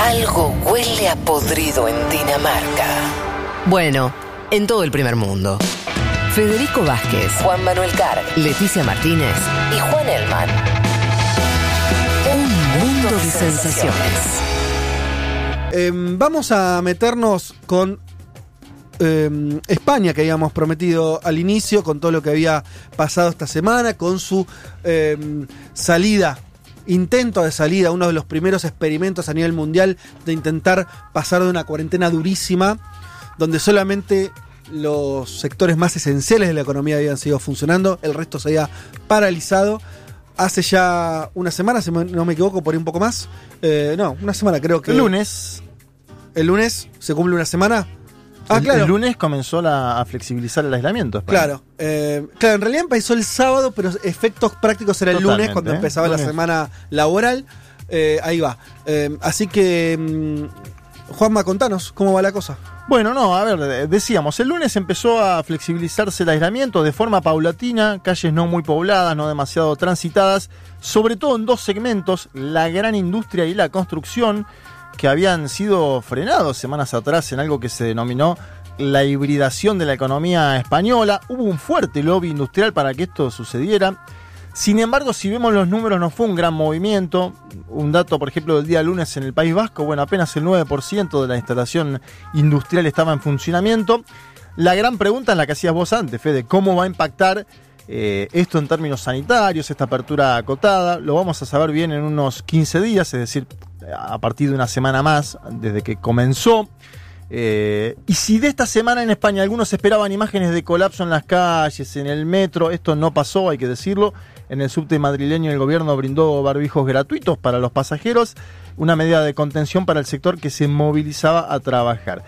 Algo huele a podrido en Dinamarca. Bueno, en todo el primer mundo. Federico Vázquez, Juan Manuel Carg, Leticia Martínez y Juan Elman. Un mundo de sensaciones. Em, vamos a meternos con em, España, que habíamos prometido al inicio, con todo lo que había pasado esta semana, con su em, salida, intento de salida, uno de los primeros experimentos a nivel mundial de intentar pasar de una cuarentena durísima, donde solamente los sectores más esenciales de la economía habían sido funcionando, el resto se había paralizado. Hace ya una semana, si no me equivoco, por ahí un poco más. Eh, no, una semana creo que. El lunes. El lunes se cumple una semana. Ah, el, claro. El lunes comenzó la- a flexibilizar el aislamiento. España. Claro, eh, claro, en realidad empezó el sábado, pero efectos prácticos era el lunes, cuando ¿eh? empezaba la semana laboral. Eh, ahí va. Eh, así que, mm, Juanma, contanos cómo va la cosa. Bueno, no, a ver, decíamos, el lunes empezó a flexibilizarse el aislamiento de forma paulatina, calles no muy pobladas, no demasiado transitadas, sobre todo en dos segmentos, la gran industria y la construcción, que habían sido frenados semanas atrás en algo que se denominó la hibridación de la economía española. Hubo un fuerte lobby industrial para que esto sucediera. Sin embargo, si vemos los números, no fue un gran movimiento. Un dato, por ejemplo, del día lunes en el País Vasco, bueno, apenas el 9% de la instalación industrial estaba en funcionamiento. La gran pregunta es la que hacías vos antes, Fede, ¿cómo va a impactar eh, esto en términos sanitarios, esta apertura acotada? Lo vamos a saber bien en unos 15 días, es decir, a partir de una semana más desde que comenzó. Eh, y si de esta semana en España algunos esperaban imágenes de colapso en las calles, en el metro, esto no pasó, hay que decirlo. En el subte madrileño el gobierno brindó barbijos gratuitos para los pasajeros, una medida de contención para el sector que se movilizaba a trabajar.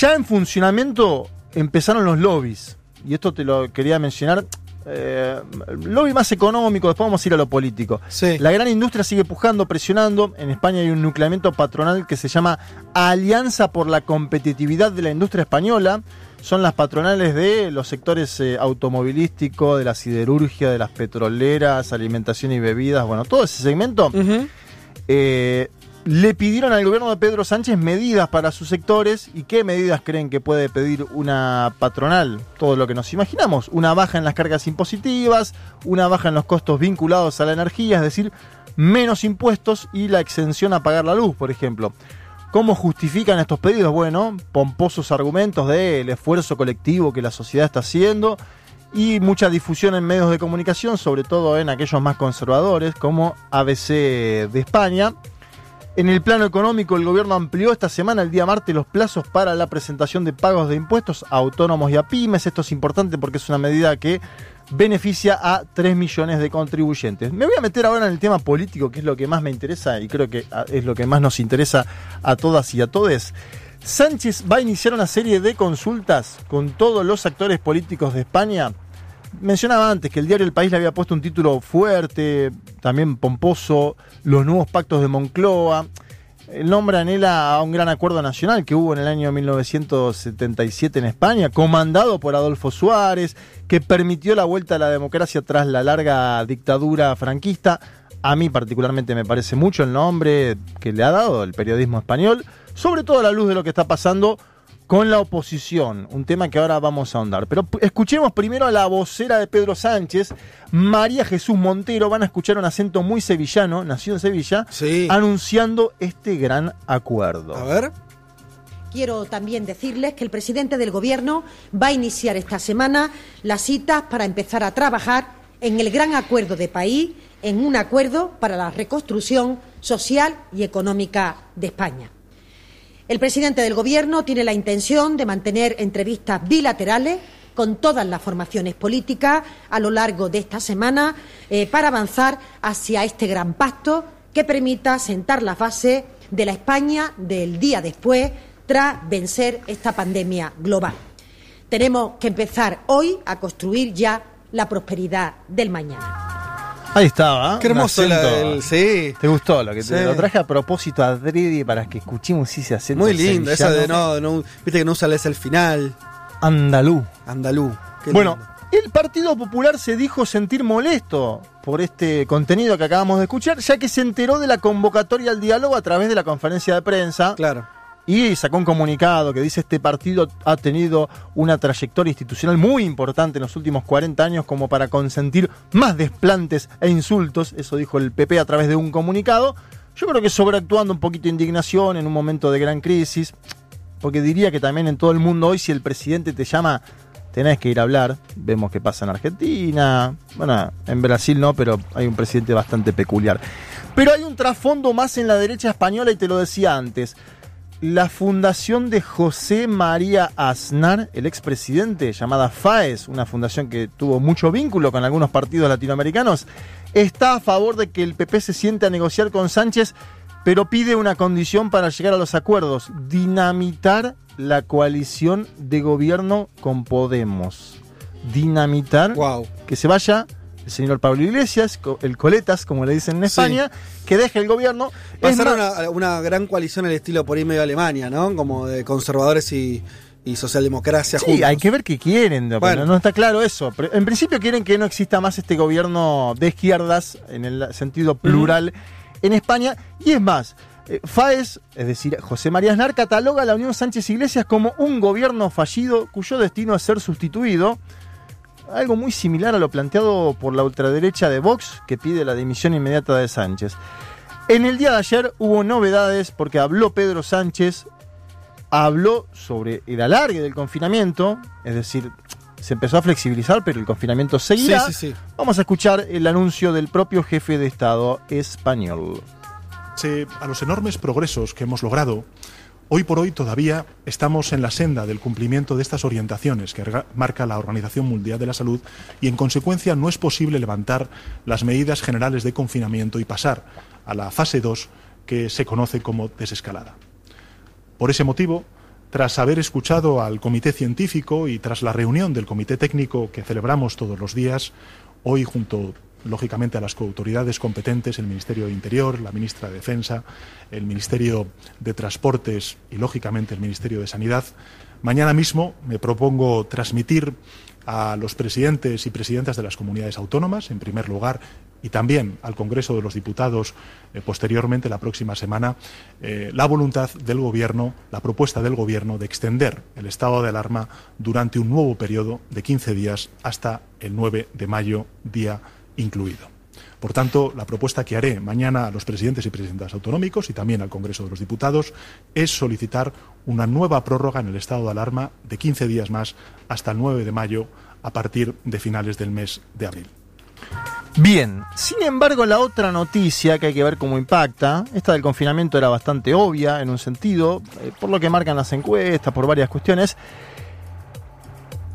Ya en funcionamiento empezaron los lobbies, y esto te lo quería mencionar. Eh, lobby más económico, después vamos a ir a lo político. Sí. La gran industria sigue pujando, presionando. En España hay un nucleamiento patronal que se llama Alianza por la Competitividad de la Industria Española. Son las patronales de los sectores eh, automovilístico, de la siderurgia, de las petroleras, alimentación y bebidas, bueno, todo ese segmento. Eh, le pidieron al gobierno de Pedro Sánchez medidas para sus sectores. ¿Y qué medidas creen que puede pedir una patronal? Todo lo que nos imaginamos. Una baja en las cargas impositivas, una baja en los costos vinculados a la energía, es decir, menos impuestos y la exención a pagar la luz, por ejemplo. ¿Cómo justifican estos pedidos? Bueno, pomposos argumentos del esfuerzo colectivo que la sociedad está haciendo y mucha difusión en medios de comunicación, sobre todo en aquellos más conservadores como ABC de España. En el plano económico, el gobierno amplió esta semana, el día martes, los plazos para la presentación de pagos de impuestos a autónomos y a pymes. Esto es importante porque es una medida que beneficia a 3 millones de contribuyentes. Me voy a meter ahora en el tema político, que es lo que más me interesa y creo que ah, es lo que más nos interesa a todas y a todes. Sánchez va a iniciar una serie de consultas con todos los actores políticos de España. Mencionaba antes que el diario El País le había puesto un título fuerte, también pomposo, los nuevos pactos de Moncloa. El nombre anhela a un gran acuerdo nacional que hubo en el año 1977 en España, comandado por Adolfo Suárez, que permitió la vuelta a la democracia tras la larga dictadura franquista. A mí particularmente me parece mucho el nombre que le ha dado el periodismo español, sobre todo a la luz de lo que está pasando con la oposición, un tema que ahora vamos a ahondar. Pero escuchemos primero a la vocera de Pedro Sánchez, María Jesús Montero, van a escuchar un acento muy sevillano, nació en Sevilla, Sí. anunciando este gran acuerdo. A ver. Quiero también decirles que el presidente del Gobierno va a iniciar esta semana las citas para empezar a trabajar en el gran acuerdo de país, en un acuerdo para la reconstrucción social y económica de España. El presidente del Gobierno tiene la intención de mantener entrevistas bilaterales con todas las formaciones políticas a lo largo de esta semana eh, para avanzar hacia este gran pacto que permita sentar la base de la España del día después tras vencer esta pandemia global. Tenemos que empezar hoy a construir ya la prosperidad del mañana. Ahí estaba. Qué hermoso la- acento. el- sí. ¿Te gustó lo que te lo traje a propósito adrede para que escuchemos ese acento Muy lindo, esa de no, no, viste que no usa la al final. Andalú. Andalú. Qué Bueno, lindo. El Partido Popular se dijo sentir molesto por este contenido que acabamos de escuchar, ya que se enteró de la convocatoria al diálogo a través de la conferencia de prensa. Claro. Y sacó un comunicado que dice este partido ha tenido una trayectoria institucional muy importante en los últimos 40 años como para consentir más desplantes e insultos, eso dijo el PP a través de un comunicado. Yo creo que sobreactuando un poquito de indignación en un momento de gran crisis, porque diría que también en todo el mundo hoy si el presidente te llama tenés que ir a hablar. Vemos qué pasa en Argentina. Bueno, en Brasil no, pero hay un presidente bastante peculiar. Pero hay un trasfondo más en la derecha española y te lo decía antes. La fundación de José María Aznar, el expresidente, llamada FAES, una fundación que tuvo mucho vínculo con algunos partidos latinoamericanos, está a favor de que el PP se siente a negociar con Sánchez, pero pide una condición para llegar a los acuerdos, dinamitar la coalición de gobierno con Podemos. Dinamitar que se vaya el señor Pablo Iglesias, el Coletas, como le dicen en España, que deje el gobierno. Pasar una, una, gran coalición al estilo por ahí medio Alemania, ¿no? Como de conservadores y, socialdemocracia. Sí, hay que ver qué quieren, bueno. no está claro eso. en principio quieren que no exista más este gobierno de izquierdas, en el sentido plural, en España. Y es más, eh, FAES, es decir, José María Aznar, cataloga a la Unión Sánchez Iglesias como un gobierno fallido cuyo destino es ser sustituido. Algo muy similar a lo planteado por la ultraderecha de Vox, que pide la dimisión inmediata de Sánchez. En el día de ayer hubo novedades porque habló Pedro Sánchez, habló sobre el alargue del confinamiento, es decir, se empezó a flexibilizar, pero el confinamiento seguirá. Vamos a escuchar el anuncio del propio jefe de Estado español a los enormes progresos que hemos logrado, hoy por hoy todavía estamos en la senda del cumplimiento de estas orientaciones que marca la Organización Mundial de la Salud y en consecuencia no es posible levantar las medidas generales de confinamiento y pasar a la fase 2 que se conoce como desescalada. Por ese motivo, tras haber escuchado al comité científico y tras la reunión del comité técnico que celebramos todos los días, hoy junto lógicamente a las autoridades competentes, el Ministerio de Interior, la ministra de Defensa, el Ministerio de Transportes y lógicamente el Ministerio de Sanidad. Mañana mismo me propongo transmitir a los presidentes y presidentas de las comunidades autónomas, en primer lugar, y también al Congreso de los Diputados eh, posteriormente, la próxima semana, eh, la voluntad del Gobierno, la propuesta del Gobierno de extender el estado de alarma durante un nuevo periodo de 15 días hasta el 9 de mayo, día incluido. Por tanto, la propuesta que haré mañana a los presidentes y presidentas autonómicos y también al Congreso de los Diputados es solicitar una nueva prórroga en el estado de alarma de 15 días más hasta el 9 de mayo a partir de finales del mes de abril. Bien, sin embargo la otra noticia que hay que ver cómo impacta, esta del confinamiento era bastante obvia en un sentido, eh, por lo que marcan las encuestas, por varias cuestiones.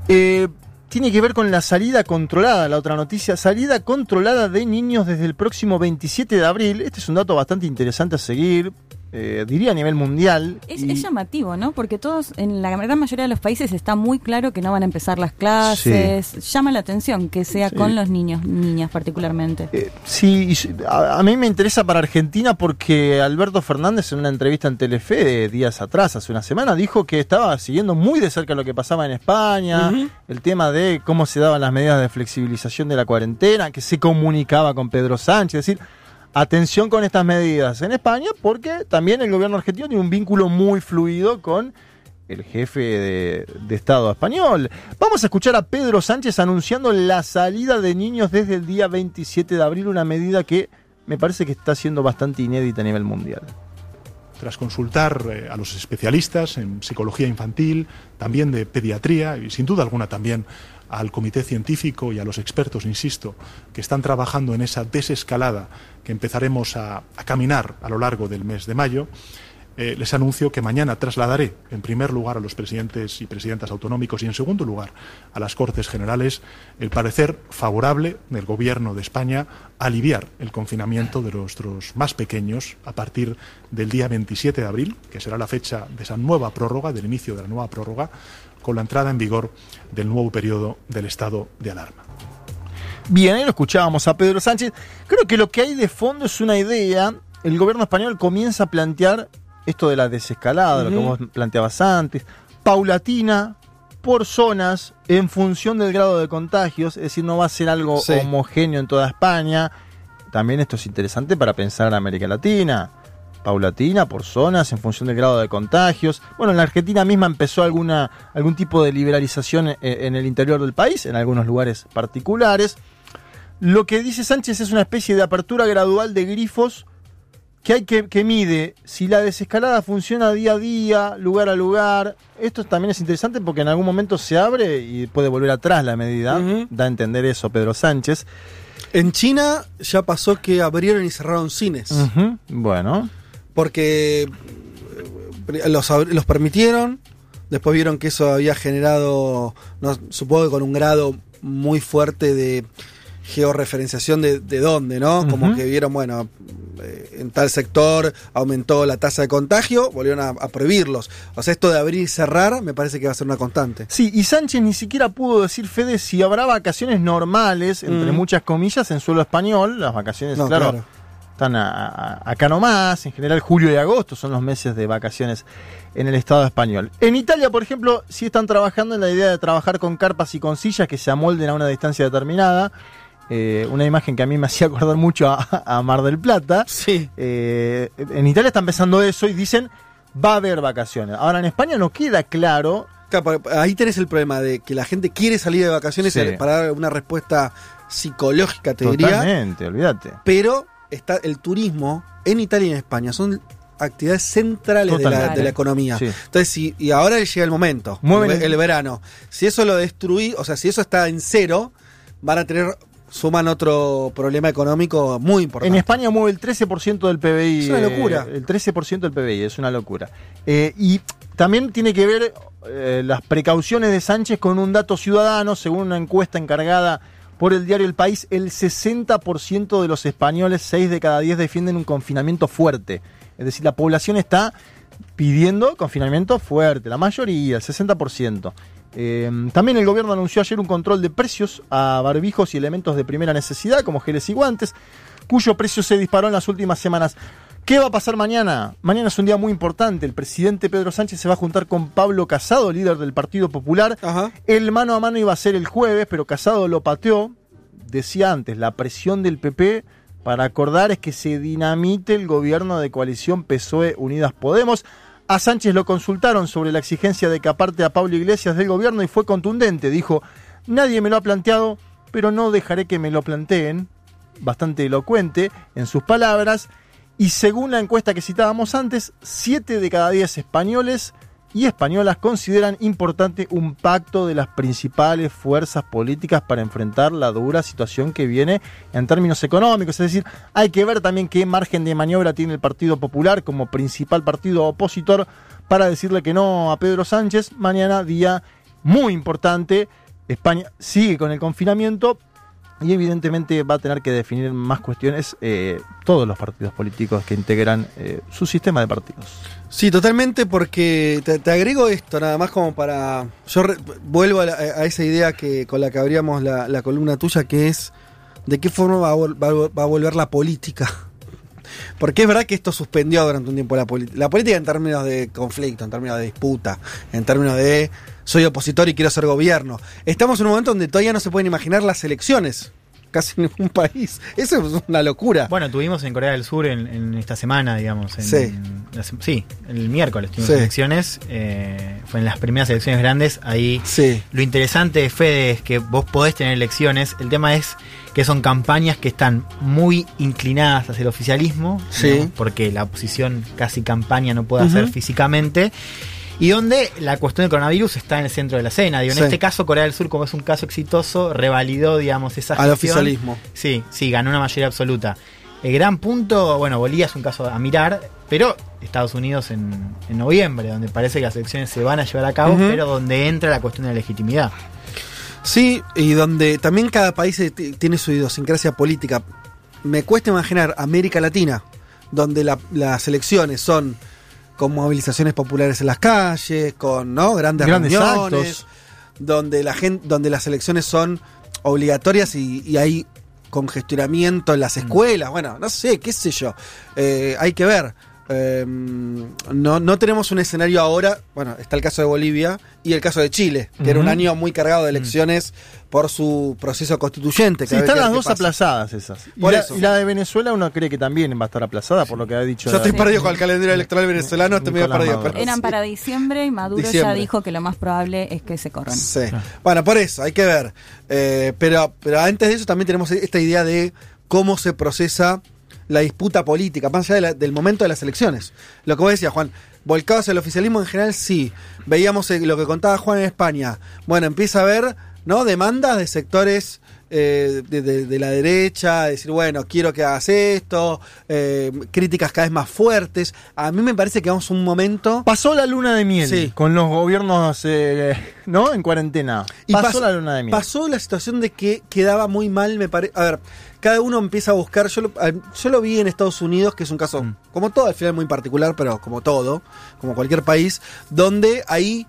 Eh, tiene que ver con la salida controlada, la otra noticia, salida controlada de niños desde el próximo 27 de abril. Este es un dato bastante interesante a seguir, eh, diría a nivel mundial. Es, llamativo, ¿no? Porque todos, en la gran mayoría de los países está muy claro que no van a empezar las clases. Llama la atención que sea con los niños, niñas particularmente. Eh, sí, a, mí me interesa para Argentina porque Alberto Fernández en una entrevista en Telefe de días atrás, hace una semana, dijo que estaba siguiendo muy de cerca lo que pasaba en España, el tema de cómo se daban las medidas de flexibilización de la cuarentena, que se comunicaba con Pedro Sánchez, es decir, atención con estas medidas en España porque también el gobierno argentino tiene un vínculo muy fluido con el jefe de, Estado español. Vamos a escuchar a Pedro Sánchez anunciando la salida de niños desde el día 27 de abril, una medida que me parece que está siendo bastante inédita a nivel mundial. Tras consultar eh, a los especialistas en psicología infantil, también de pediatría y sin duda alguna también al comité científico y a los expertos, insisto, que están trabajando en esa desescalada que empezaremos a, caminar a lo largo del mes de mayo, eh, les anuncio que mañana trasladaré, en primer lugar, a los presidentes y presidentas autonómicos y, en segundo lugar, a las Cortes Generales, el parecer favorable del Gobierno de España a aliviar el confinamiento de nuestros más pequeños a partir del día 27 de abril, que será la fecha de esa nueva prórroga, del inicio de la nueva prórroga, con la entrada en vigor del nuevo periodo del estado de alarma. Bien, ahí lo escuchábamos a Pedro Sánchez. Creo que lo que hay de fondo es una idea. El gobierno español comienza a plantear esto de la desescalada, lo que vos planteabas antes, paulatina, por zonas en función del grado de contagios, es decir, no va a ser algo Sí. homogéneo en toda España. También esto es interesante para pensar en América Latina. Paulatina, por zonas, en función del grado de contagios. Bueno, en la Argentina misma empezó alguna, algún tipo de liberalización en, en el interior del país, en algunos lugares particulares. Lo que dice Sánchez es una especie de apertura gradual de grifos que hay que, que mide si la desescalada funciona día a día, lugar a lugar. Esto también es interesante porque en algún momento se abre y puede volver atrás la medida. Da a entender eso Pedro Sánchez. En China ya pasó que abrieron y cerraron cines. Bueno, Porque eh, los, los permitieron. Después vieron que eso había generado, no, supongo que con un grado muy fuerte de georreferenciación de, de dónde, ¿no? Como que vieron, bueno, eh, en tal sector aumentó la tasa de contagio, volvieron a, a prohibirlos. O sea, esto de abrir y cerrar me parece que va a ser una constante. Sí, y Sánchez ni siquiera pudo decir, Fede, si habrá vacaciones normales, entre Mm. muchas comillas, en suelo español. Las vacaciones, No, claro, claro. están a- a- acá nomás. En general, julio y agosto son los meses de vacaciones en el Estado español. En Italia, por ejemplo, sí están trabajando en la idea de trabajar con carpas y con sillas que se amolden a una distancia determinada. Eh, una imagen que a mí me hacía acordar mucho a, a Mar del Plata. Sí. Eh, en Italia están pensando eso y dicen, va a haber vacaciones. Ahora, en España no queda claro ahí tenés el problema de que la gente quiere salir de vacaciones Sí. para dar una respuesta psicológica, te diría. Totalmente, olvídate. Pero está el turismo en Italia y en España son actividades centrales de la, Totalmente. de la economía. Sí. Entonces, si, y ahora llega el momento, Mueven el- el verano. Si eso lo destruí, o sea, si eso está en cero, van a tener, suman otro problema económico muy En importante. España mueve el 13% del PBI. Es una eh, locura. el 13% del PBI, es una locura. Eh, y también tiene que ver eh, las precauciones de Sánchez con un dato ciudadano, según una encuesta encargada por el diario El País, el 60% de los españoles, 6 de cada 10, defienden un confinamiento fuerte. Es decir, la población está pidiendo confinamiento fuerte, la mayoría, el 60%. Eh, también el gobierno anunció ayer un control de precios a barbijos y elementos de primera necesidad, como geles y guantes, cuyo precio se disparó en las últimas semanas. ¿Qué va a pasar mañana? Mañana es un día muy importante. El presidente Pedro Sánchez se va a juntar con Pablo Casado, líder del Partido Popular. Ajá. El mano a mano iba a ser el jueves, pero Casado lo pateó. Decía antes, la presión del PP para acordar es que se dinamite el gobierno de coalición PSOE Unidas Podemos. A Sánchez lo consultaron sobre la exigencia de que aparte a Pablo Iglesias del gobierno y fue contundente. Dijo, nadie me lo ha planteado, pero no dejaré que me lo planteen. Bastante elocuente en sus palabras. Y según la encuesta que citábamos antes, 7 de cada 10 españoles y españolas consideran importante un pacto de las principales fuerzas políticas para enfrentar la dura situación que viene en términos económicos. Es decir, hay que ver también qué margen de maniobra tiene el Partido Popular como principal partido opositor para decirle que no a Pedro Sánchez. Mañana día muy importante. España sigue con el confinamiento, y evidentemente va a tener que definir más cuestiones eh, todos los partidos políticos que integran eh, su sistema de partidos. Sí, totalmente, porque te, agrego esto, nada más como para... Yo re- vuelvo a, esa idea que con la que abríamos la, columna tuya, que es de qué forma va a, va va a volver la política. Porque es verdad que esto suspendió durante un tiempo la política. La política en términos de conflicto, en términos de disputa, en términos de soy opositor y quiero ser gobierno. Estamos en un momento donde todavía no se pueden imaginar las elecciones. Casi ningún país. Eso es una locura. Bueno, tuvimos en Corea del Sur en, en esta semana, digamos. En, Sí. sí, el miércoles tuvimos Sí. elecciones. eh, fue en las primeras elecciones grandes. Ahí Sí. lo interesante, Fede, es que vos podés tener elecciones. El tema es que son campañas que están muy inclinadas hacia el oficialismo, Sí. ¿no? porque la oposición casi campaña no puede hacer físicamente. Y donde la cuestión del coronavirus está en el centro de la escena. Digo, en Sí. este caso, Corea del Sur, como es un caso exitoso, revalidó, digamos, esa Al gestión. oficialismo. Sí, sí, ganó una mayoría absoluta. El gran punto, bueno, Bolivia es un caso a mirar, pero Estados Unidos en, en noviembre, donde parece que las elecciones se van a llevar a cabo, pero donde entra la cuestión de la legitimidad. Sí, y donde también cada país eh, tiene su idiosincrasia política. Me cuesta imaginar América Latina, donde la- las elecciones son con movilizaciones populares en las calles, con ¿no? grandes, Grandes reuniones, actos. donde la gente, donde las elecciones son obligatorias y, y hay congestionamiento en las escuelas. Bueno, no sé, qué sé yo. Eh, hay que ver. Em, no, no tenemos un escenario ahora, bueno, está el caso de Bolivia y el caso de Chile, que era un año muy cargado de elecciones por su proceso constituyente. Sí, están las dos pasa. aplazadas esas. Y Por la, eso. y la de Venezuela uno cree que también va a estar aplazada por lo que ha dicho. Yo estoy la- perdido con el calendario electoral venezolano, estoy medio perdido. Pero Eran sí. para diciembre y Maduro ya dijo que lo más probable es que se corran. Sí. Bueno, por eso, hay que ver. Eh, pero, pero antes de eso también tenemos esta idea de cómo se procesa la disputa política, más allá de la- del momento de las elecciones. Lo que vos decías, Juan, volcados al oficialismo en general, sí. Veíamos eh, lo que contaba Juan en España. Bueno, empieza a haber ¿no? demandas de sectores eh, de, de- de la derecha, decir, bueno, quiero que hagas esto, eh, críticas cada vez más fuertes. A mí me parece que vamos a un momento... Pasó la luna de miel Sí. con los gobiernos, eh, ¿no? En cuarentena. Y pasó pas- la luna de miel. Pasó la situación de que quedaba muy mal, me parece. A ver, cada uno empieza a buscar. Yo lo, yo lo vi en Estados Unidos, que es un caso, Mm. como todo, al final muy particular, pero como todo, como cualquier país, donde hay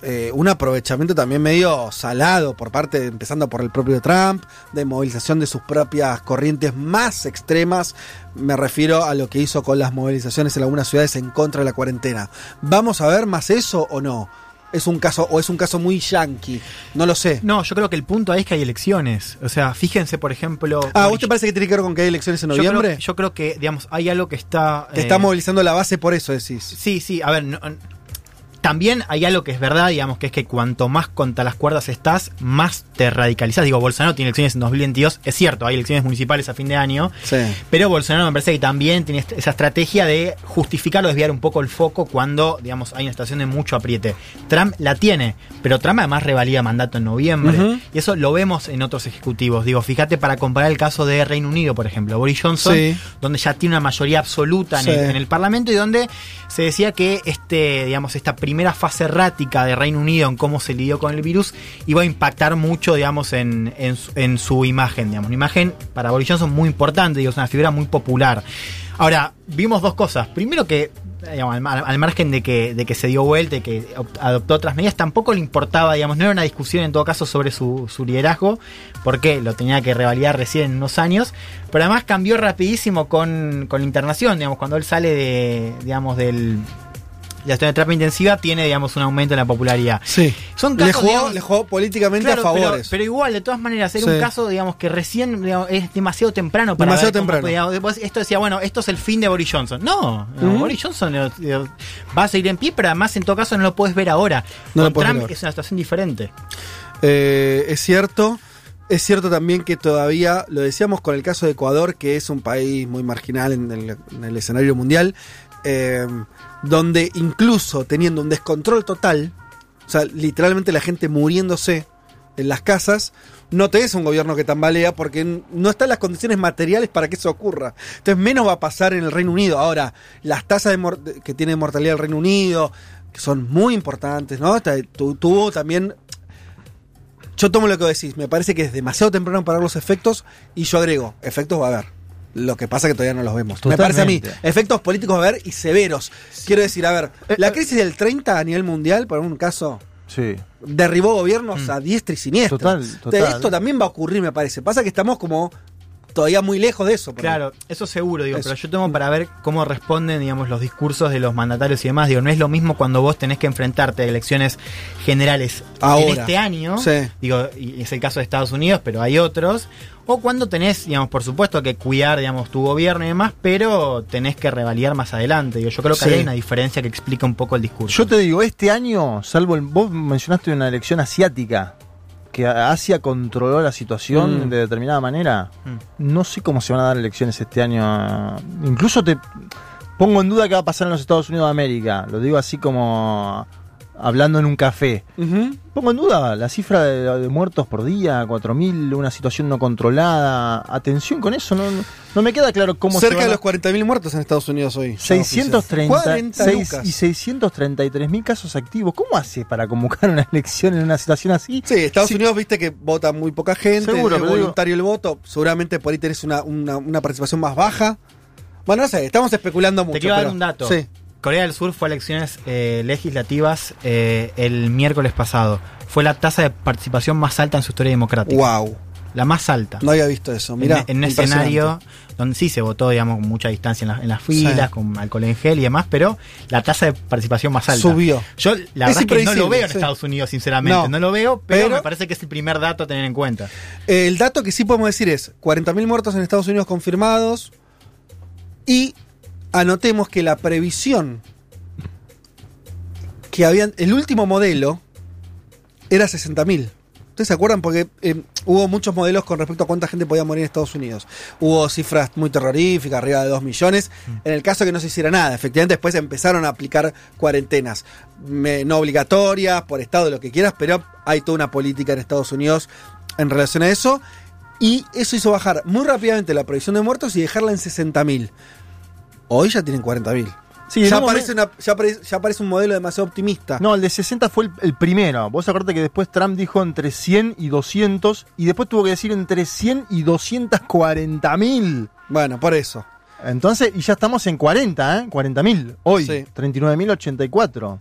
eh, un aprovechamiento también medio salado por parte, empezando por el propio Trump, de movilización de sus propias corrientes más extremas. Me refiero a lo que hizo con las movilizaciones en algunas ciudades en contra de la cuarentena. ¿Vamos a ver más eso o no? Es un caso, o es un caso muy yankee, no lo sé. No, yo creo que el punto ahí es que hay elecciones. O sea, fíjense, por ejemplo. Ah, ¿vos Boric- te parece que tiene que ver con que hay elecciones en yo creo- noviembre? Yo creo, que, digamos, hay algo que está. eh, está movilizando la base por eso, decís. Sí, sí, a ver, no- también hay algo que es verdad, digamos, que es que cuanto más contra las cuerdas estás, más te radicalizás. Digo, Bolsonaro tiene elecciones en 2022, es cierto, hay elecciones municipales a fin de año, Sí. pero Bolsonaro me parece que también tiene esa estrategia de justificar o desviar un poco el foco cuando, digamos, hay una situación de mucho apriete. Trump la tiene, pero Trump además revalida mandato en noviembre. Y eso lo vemos en otros ejecutivos. Digo, fíjate para comparar el caso de Reino Unido, por ejemplo, Boris Johnson, Sí. donde ya tiene una mayoría absoluta en, Sí. el, en el Parlamento y donde se decía que este, digamos, esta primera fase errática de Reino Unido en cómo se lidió con el virus iba a impactar mucho, digamos, en, en su, en su imagen, digamos. Una imagen para Boris Johnson muy importante, digo, es una figura muy popular. Ahora, vimos dos cosas. Primero que, digamos, al, mar- al margen de que, de que se dio vuelta y que op- adoptó otras medidas, tampoco le importaba, digamos, no era una discusión en todo caso sobre su, su liderazgo, porque lo tenía que revalidar recién en unos años, pero además cambió rapidísimo con, con la internación, digamos, cuando él sale de, digamos, del... La situación de terapia intensiva tiene, digamos, un aumento en la popularidad. Sí. Son le, casos, jugó, digamos- le jugó políticamente Claro, a pero, favores. pero igual, de todas maneras, era Sí. un caso, digamos, que recién digamos, es demasiado temprano para Demasiado ver temprano. esto decía, bueno, esto es el fin de Boris Johnson. No. Boris Johnson eh, eh, va a seguir en pie, pero además en todo caso no lo puedes ver ahora. No Con ver Trump es una situación diferente. Eh, es cierto. Es cierto también que todavía, lo decíamos con el caso de Ecuador, que es un país muy marginal en el, en el escenario mundial, eh, donde incluso teniendo un descontrol total, o sea, literalmente la gente muriéndose en las casas, no tenés un gobierno que tambalea porque no están las condiciones materiales para que eso ocurra. Entonces menos va a pasar en el Reino Unido. Ahora, las tasas que tiene mortalidad el Reino Unido, que son muy importantes, ¿no? Tuvo también yo tomo lo que decís, me parece que es demasiado temprano para ver los efectos y yo agrego, efectos va a haber. Lo que pasa que todavía no los vemos. Me parece a mí, efectos políticos a haber y severos. Quiero decir, a ver, Eh, la eh. crisis del 30 a nivel mundial, por un caso, Sí. derribó gobiernos a diestra y siniestra. Total, total. Esto también va a ocurrir, me parece. Pasa que estamos como todavía muy lejos de eso. Claro, eso seguro, digo, Eso. pero yo tengo para ver cómo responden, digamos, los discursos de los mandatarios y demás. Digo, no es lo mismo cuando vos tenés que enfrentarte a elecciones generales en Ahora. este año. Sí. Digo, y es el caso de Estados Unidos, pero hay otros. O cuando tenés, digamos, por supuesto que cuidar, digamos, tu gobierno y demás, pero tenés que revalidar más adelante. Digo, yo creo que Sí. hay una diferencia que explica un poco el discurso. Yo te digo, este año, salvo el, vos mencionaste una elección asiática, que Asia controló la situación Mm. de determinada manera. Mm. No sé cómo se van a dar elecciones este año. Incluso te pongo en duda qué va a pasar en los Estados Unidos de América. Lo digo así como hablando en un café. Pongo en duda la cifra de, de muertos por día, 4.000, una situación no controlada. Atención con eso, no, no me queda claro cómo se Cerca van de a- los 40.000 muertos en Estados Unidos hoy. 630 40 seis- lucas. y 633 mil casos activos. ¿Cómo hace para convocar una elección en una situación así? Sí, Estados Sí. Unidos viste que vota muy poca gente, Seguro, es digo- voluntario el voto, seguramente por ahí tenés una, una, una participación más baja. Bueno, no sé, estamos especulando mucho. Te quiero dar un dato. Sí. Corea del Sur fue a elecciones eh, legislativas eh, el miércoles pasado. Fue la tasa de participación más alta en su historia democrática. Wow. La más alta. No había visto eso. Mirá, en, un escenario donde sí se votó, digamos, con mucha distancia en, las filas, con alcohol en gel y demás, pero la tasa de participación más alta. Subió. Yo la verdad es que no lo veo en Estados Unidos, sinceramente. No, lo veo, pero, me parece que es el primer dato a tener en cuenta. El dato que sí podemos decir es 40.000 muertos en Estados Unidos confirmados y anotemos que la previsión que habían, el último modelo era 60.000. ¿Ustedes se acuerdan? Porque eh, hubo muchos modelos con respecto a cuánta gente podía morir en Estados Unidos. Hubo cifras muy terroríficas, arriba de 2 millones. Mm. En el caso de que no se hiciera nada, efectivamente después empezaron a aplicar cuarentenas. no obligatorias, por estado, lo que quieras, pero hay toda una política en Estados Unidos en relación a eso. Y eso hizo bajar muy rápidamente la previsión de muertos y dejarla en 60.000. Hoy ya tienen 40.000 ya, aparece ya, aparece, un modelo demasiado optimista. No, el de 60 fue el, primero. Vos acordate que después Trump dijo entre 100 y 200 y después tuvo que decir entre 100 y 240 mil. Bueno, por eso. Entonces, y ya estamos en 40, ¿eh? 40 mil. Hoy, sí. 39 mil 84.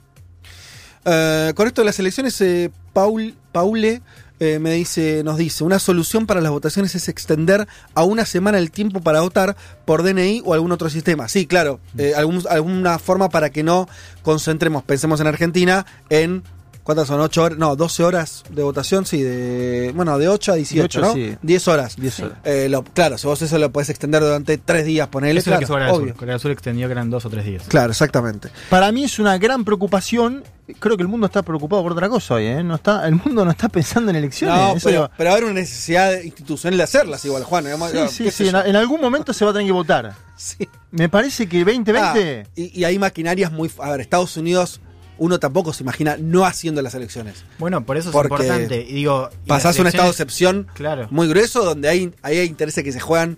Eh, con esto de las elecciones, eh, Paul, Paule eh, me dice, nos dice, una solución para las votaciones es extender a una semana el tiempo para votar por DNI o algún otro sistema. Sí, claro, eh, alguna forma para que no concentremos, pensemos en Argentina, en ¿Cuántas son? ¿8 horas? No, 12 horas de votación, sí, de. Bueno, de 8 a 18, ¿no? Sí. 10 horas. 10 horas. Eh, claro, si vos eso lo podés extender durante 3 días, ponele. Eso claro, es lo que Corea del Sur. Corea del Sur extendió que eran 2 o 3 días. Claro, exactamente. Para mí es una gran preocupación. Creo que el mundo está preocupado por otra cosa hoy, ¿eh? No está, el mundo no está pensando en elecciones. No, pero, pero habrá una necesidad institucional de hacerlas igual, Juan. Sí, sí, sí. En, en, algún momento se va a tener que votar. Sí. Me parece que 2020. Ah, y, y hay maquinarias muy. A ver, Estados Unidos uno tampoco se imagina no haciendo las elecciones. Bueno, por eso es importante. digo, pasás un estado de excepción muy grueso donde hay, hay intereses que se juegan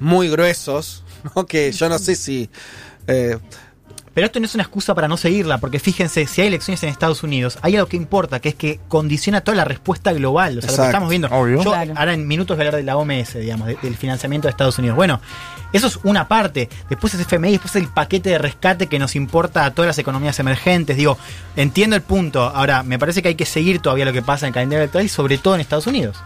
muy gruesos, ¿no? que yo no sé si... Eh, pero esto no es una excusa para no seguirla, porque fíjense, si hay elecciones en Estados Unidos, hay algo que importa, que es que condiciona toda la respuesta global. O sea, lo que estamos viendo. Yo ahora en minutos voy a hablar de la OMS, digamos, del financiamiento de Estados Unidos. Bueno, eso es una parte. Después es FMI, después el paquete de rescate que nos importa a todas las economías emergentes. Digo, entiendo el punto. Ahora, me parece que hay que seguir todavía lo que pasa en el calendario electoral y sobre todo en Estados Unidos.